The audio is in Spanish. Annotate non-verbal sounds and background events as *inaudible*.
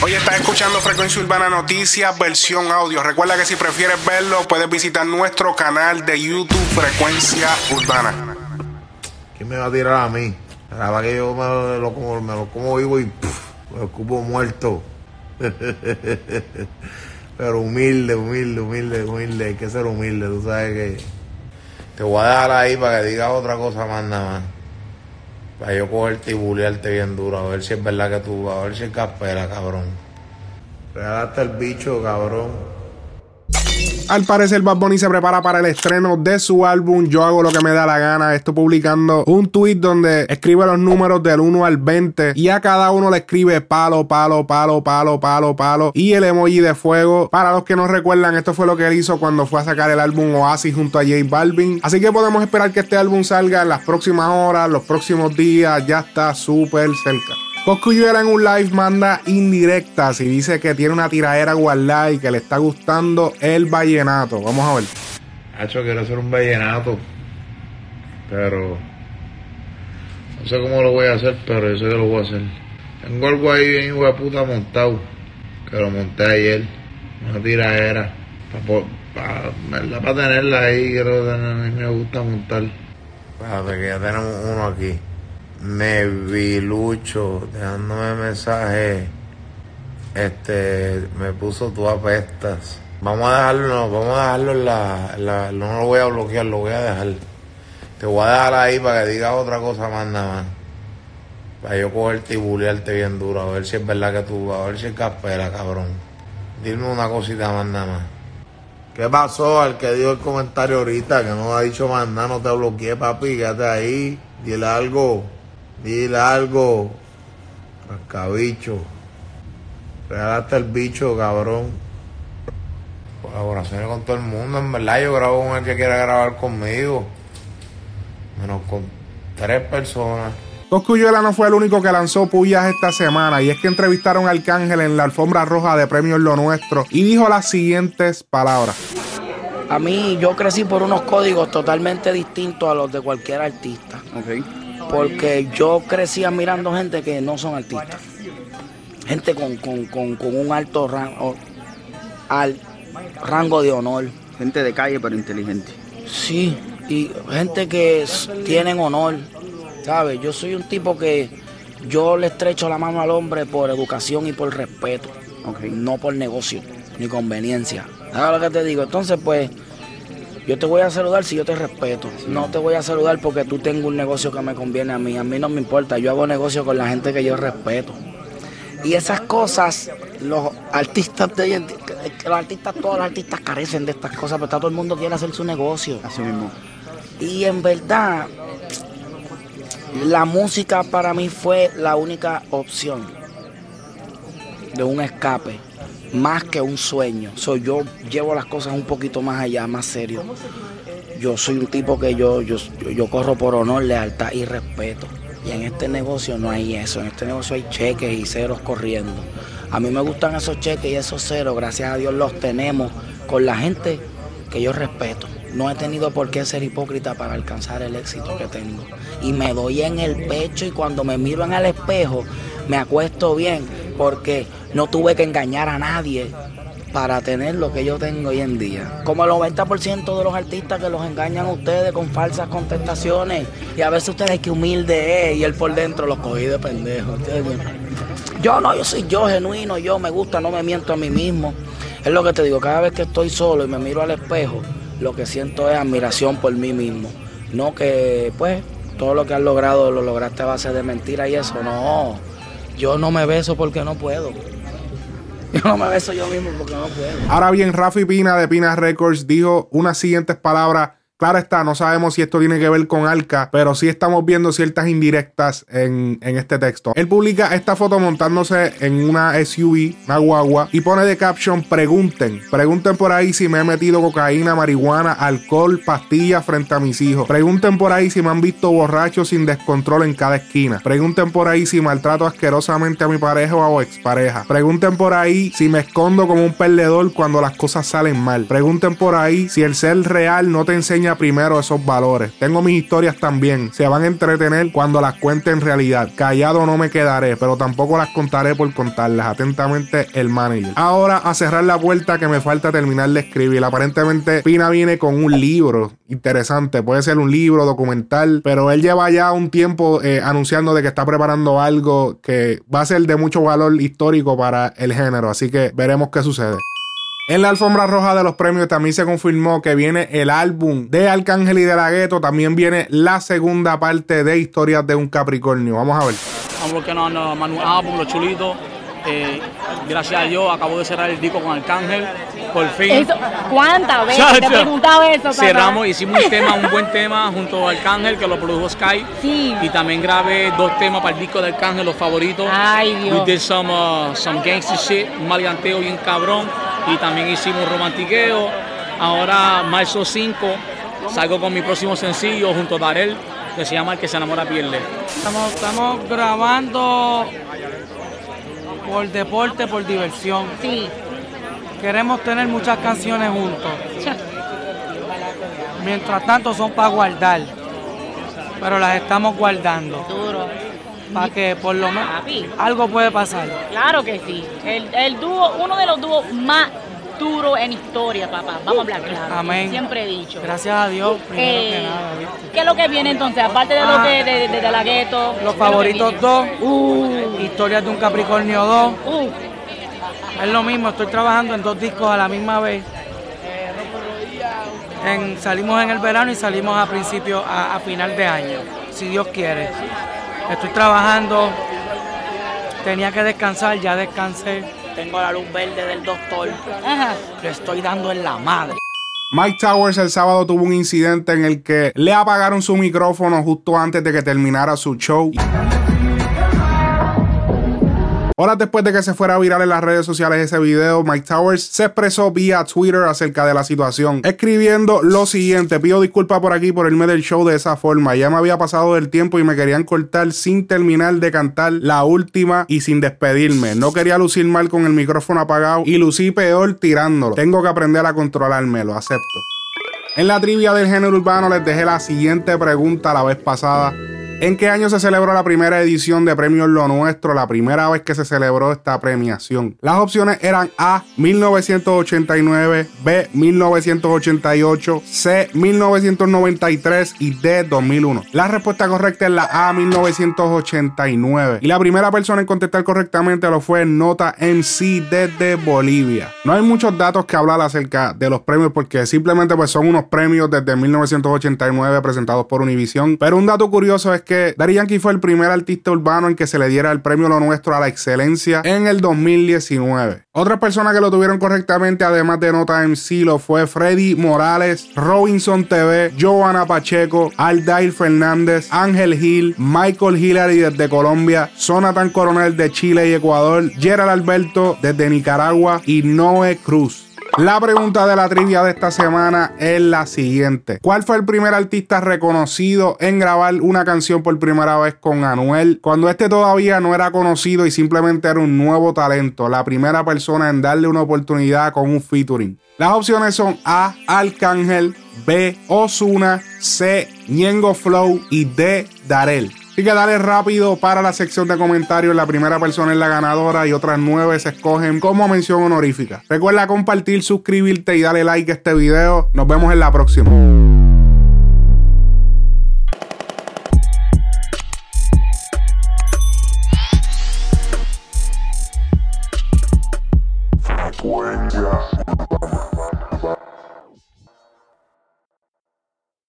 Hoy estás escuchando Frecuencia Urbana Noticias, versión audio. Recuerda que si prefieres verlo, puedes visitar nuestro canal de YouTube Frecuencia Urbana. ¿Quién me va a tirar a mí? La que yo me lo, como, me lo como vivo y puf, me lo cupo muerto. *laughs* Pero humilde, humilde, humilde, humilde. Hay que ser humilde, tú sabes que. Te voy a dejar ahí para que digas otra cosa más nada más. Para yo cogerte y bulearte bien duro, a ver si es verdad que tú, a ver si es caspera, cabrón. Regalaste el bicho, cabrón. Al parecer, Bad Bunny se prepara para el estreno de su álbum Yo hago lo que me da la gana. Esto publicando un tweet donde escribe los números del 1 al 20 y a cada uno le escribe palo, palo, palo, palo, palo, palo y el emoji de fuego. Para los que no recuerdan, esto fue lo que él hizo cuando fue a sacar el álbum Oasis junto a J Balvin. Así que podemos esperar que este álbum salga en las próximas horas, los próximos días. Ya está súper cerca. Coscuyuela en un live manda indirectas y dice que tiene una tiradera guardada y que le está gustando el vallenato. Vamos a ver. Hacho, quiero hacer un vallenato, pero no sé cómo lo voy a hacer, pero yo sé que lo voy a hacer. Tengo algo ahí bien hijo de puta montado, que lo monté ayer, una tiradera, para pa, tenerla ahí, creo que me gusta montar. Espérate que ya tenemos uno aquí me vi Lucho dejándome mensaje. Este, me puso tú apestas. Vamos a dejarlo, no, vamos a dejarlo en la, No lo voy a bloquear, lo voy a dejar. Te voy a dejar ahí para que digas otra cosa más nada más. Para yo cogerte y bulearte bien duro, a ver si es verdad que tú, a ver si es caspera, cabrón. Dime una cosita más nada más. ¿Qué pasó al que dio el comentario ahorita? Que no ha dicho más nada, no te bloqueé, papi, quédate ahí, dile algo. Dile algo, rascabicho. Regalaste el bicho, cabrón. Colaboraciones con todo el mundo, en verdad. Yo grabo con el que quiera grabar conmigo. Menos con tres personas. Coscuyuela no fue el único que lanzó pullas esta semana y es que entrevistaron a Arcángel en la alfombra roja de Premios Lo Nuestro y dijo las siguientes palabras. A mí yo crecí por unos códigos totalmente distintos a los de cualquier artista. Okay porque yo crecía mirando gente que no son artistas. Gente con, un alto rango, al rango de honor. Gente de calle pero inteligente. Sí, y gente que tienen honor, ¿sabes? Yo soy un tipo que yo le estrecho la mano al hombre por educación y por respeto, no por negocio ni conveniencia. ¿Sabes lo que te digo? Entonces, pues yo te voy a saludar si yo te respeto. No te voy a saludar porque tú tengas un negocio que me conviene a mí. A mí no me importa. Yo hago negocio con la gente que yo respeto. Y esas cosas, los artistas de los artistas, todos los artistas carecen de estas cosas, pero todo el mundo quiere hacer su negocio. Así mismo. Y en verdad, la música para mí fue la única opción de un escape más que un sueño. Soy yo llevo las cosas un poquito más allá, más serio. Yo soy un tipo que yo, yo, yo corro por honor, lealtad y respeto. Y en este negocio no hay eso. En este negocio hay cheques y ceros corriendo. A mí me gustan esos cheques y esos ceros. Gracias a Dios los tenemos con la gente que yo respeto. No he tenido por qué ser hipócrita para alcanzar el éxito que tengo. Y me doy en el pecho y cuando me miro en el espejo me acuesto bien porque no tuve que engañar a nadie para tener lo que yo tengo hoy en día. Como el 90% de los artistas que los engañan a ustedes con falsas contestaciones. Y a veces ustedes que humilde es y él por dentro los cogí de pendejo. Yo no, yo soy yo, genuino, yo me gusta, no me miento a mí mismo. Es lo que te digo, cada vez que estoy solo y me miro al espejo, lo que siento es admiración por mí mismo. No que, pues, todo lo que has logrado lo lograste a base de mentira y eso, no. Yo no me beso porque no puedo. *laughs* Yo no me beso yo mismo porque no puedo. Ahora bien, Rafi Pina de Pina Records dijo unas siguientes palabras Claro está, no sabemos si esto tiene que ver con Alca, pero sí estamos viendo ciertas indirectas en, este texto. Él publica esta foto montándose en una SUV, una guagua, y pone de caption: Pregunten, pregunten por ahí si me he metido cocaína, marihuana, alcohol, pastillas frente a mis hijos. Pregunten por ahí si me han visto borracho sin descontrol en cada esquina. Pregunten por ahí si maltrato asquerosamente a mi pareja o expareja. Pregunten por ahí si me escondo como un perdedor cuando las cosas salen mal. Pregunten por ahí si el ser real no te enseña primero esos valores. Tengo mis historias también. Se van a entretener cuando las cuente en realidad. Callado no me quedaré, pero tampoco las contaré por contarlas. Atentamente, el manager. Ahora a cerrar la puerta que me falta terminar de escribir. Aparentemente, Pina viene con un libro interesante. Puede ser un libro, documental, pero él lleva ya un tiempo eh, anunciando de que está preparando algo que va a ser de mucho valor histórico para el género. Así que veremos qué sucede. En la alfombra roja de los premios también se confirmó que viene el álbum de Arcángel y de la Gueto. También viene la segunda parte de Historias de un Capricornio. Vamos a ver. I'm working on uh, Manu álbum, Los Chulitos. Eh, gracias a Dios acabo de cerrar el disco con Arcángel. Por fin. Eso, ¿Cuántas veces te he preguntado eso, papá? Cerramos, hicimos un tema, un buen tema junto a Arcángel que lo produjo Sky. Sí. Y también grabé dos temas para el disco de Arcángel, los favoritos. Ay, Dios. We did some, uh, some gangster shit, un maleanteo bien cabrón. Y también hicimos un romantiqueo. Ahora, marzo 5, salgo con mi próximo sencillo junto a Darel, que se llama El que se enamora pierde. Estamos, estamos grabando por deporte, por diversión. Sí. Queremos tener muchas canciones juntos. Mientras tanto son para guardar. Pero las estamos guardando. Duro. Para que por lo menos algo puede pasar. Claro que sí. El, el dúo, uno de los dúos más duros en historia, papá. Vamos a hablar claro. Amén. Siempre he dicho. Gracias a Dios, primero Eh, que nada. ¿viste? ¿Qué es lo que viene entonces? Aparte de lo Ah. que de, de, de la gueto. Los ¿qué favoritos lo 2, Uh. Historias de un Capricornio 2. viene? Uh, Es lo mismo, estoy trabajando en dos discos a la misma vez. En- salimos en el verano y salimos a principio, a, a final de año, si Dios quiere. Estoy trabajando, tenía que descansar, ya descansé. Tengo la luz verde del doctor. ajá. Le estoy dando en la madre. Mike Towers el sábado tuvo un incidente en el que le apagaron su micrófono justo antes de que terminara su show. Horas después de que se fuera viral en las redes sociales ese video, Mike Towers se expresó vía Twitter acerca de la situación, escribiendo lo siguiente: Pido disculpas por aquí por irme del show de esa forma. Ya me había pasado el tiempo y me querían cortar sin terminar de cantar la última y sin despedirme. No quería lucir mal con el micrófono apagado y lucí peor tirándolo. Tengo que aprender a controlarme, lo acepto. En la trivia del género urbano les dejé la siguiente pregunta la vez pasada. ¿En qué año se celebró la primera edición de Premios Lo Nuestro? La primera vez que se celebró esta premiación. Las opciones eran A, 1989, B, 1988, C, 1993 y D, 2001. La respuesta correcta es la A, 1989. Y la primera persona en contestar correctamente lo fue Nota MC desde Bolivia. No hay muchos datos que hablar acerca de los premios porque simplemente pues son unos premios desde 1989 presentados por Univision. Pero un dato curioso es que Daddy Yankee fue el primer artista urbano en que se le diera el premio Lo Nuestro a la excelencia en el 2019. Otras personas que lo tuvieron correctamente, además de Nota MC, lo fue Freddy Morales, Robinson TV, Joana Pacheco, Aldair Fernández, Ángel Gil, Michael Hillary desde Colombia, Jonathan Coronel de Chile y Ecuador, Gerald Alberto desde Nicaragua y Noé Cruz. La pregunta de la trivia de esta semana es la siguiente. ¿Cuál fue el primer artista reconocido en grabar una canción por primera vez con Anuel cuando este todavía no era conocido y simplemente era un nuevo talento? La primera persona en darle una oportunidad con un featuring. Las opciones son A. Arcángel, B. Osuna, C. Ñengo Flow y D. Darel. Así que dale rápido para la sección de comentarios. La primera persona es la ganadora y otras nueve se escogen como mención honorífica. Recuerda compartir, suscribirte y darle like a este video. Nos vemos en la próxima.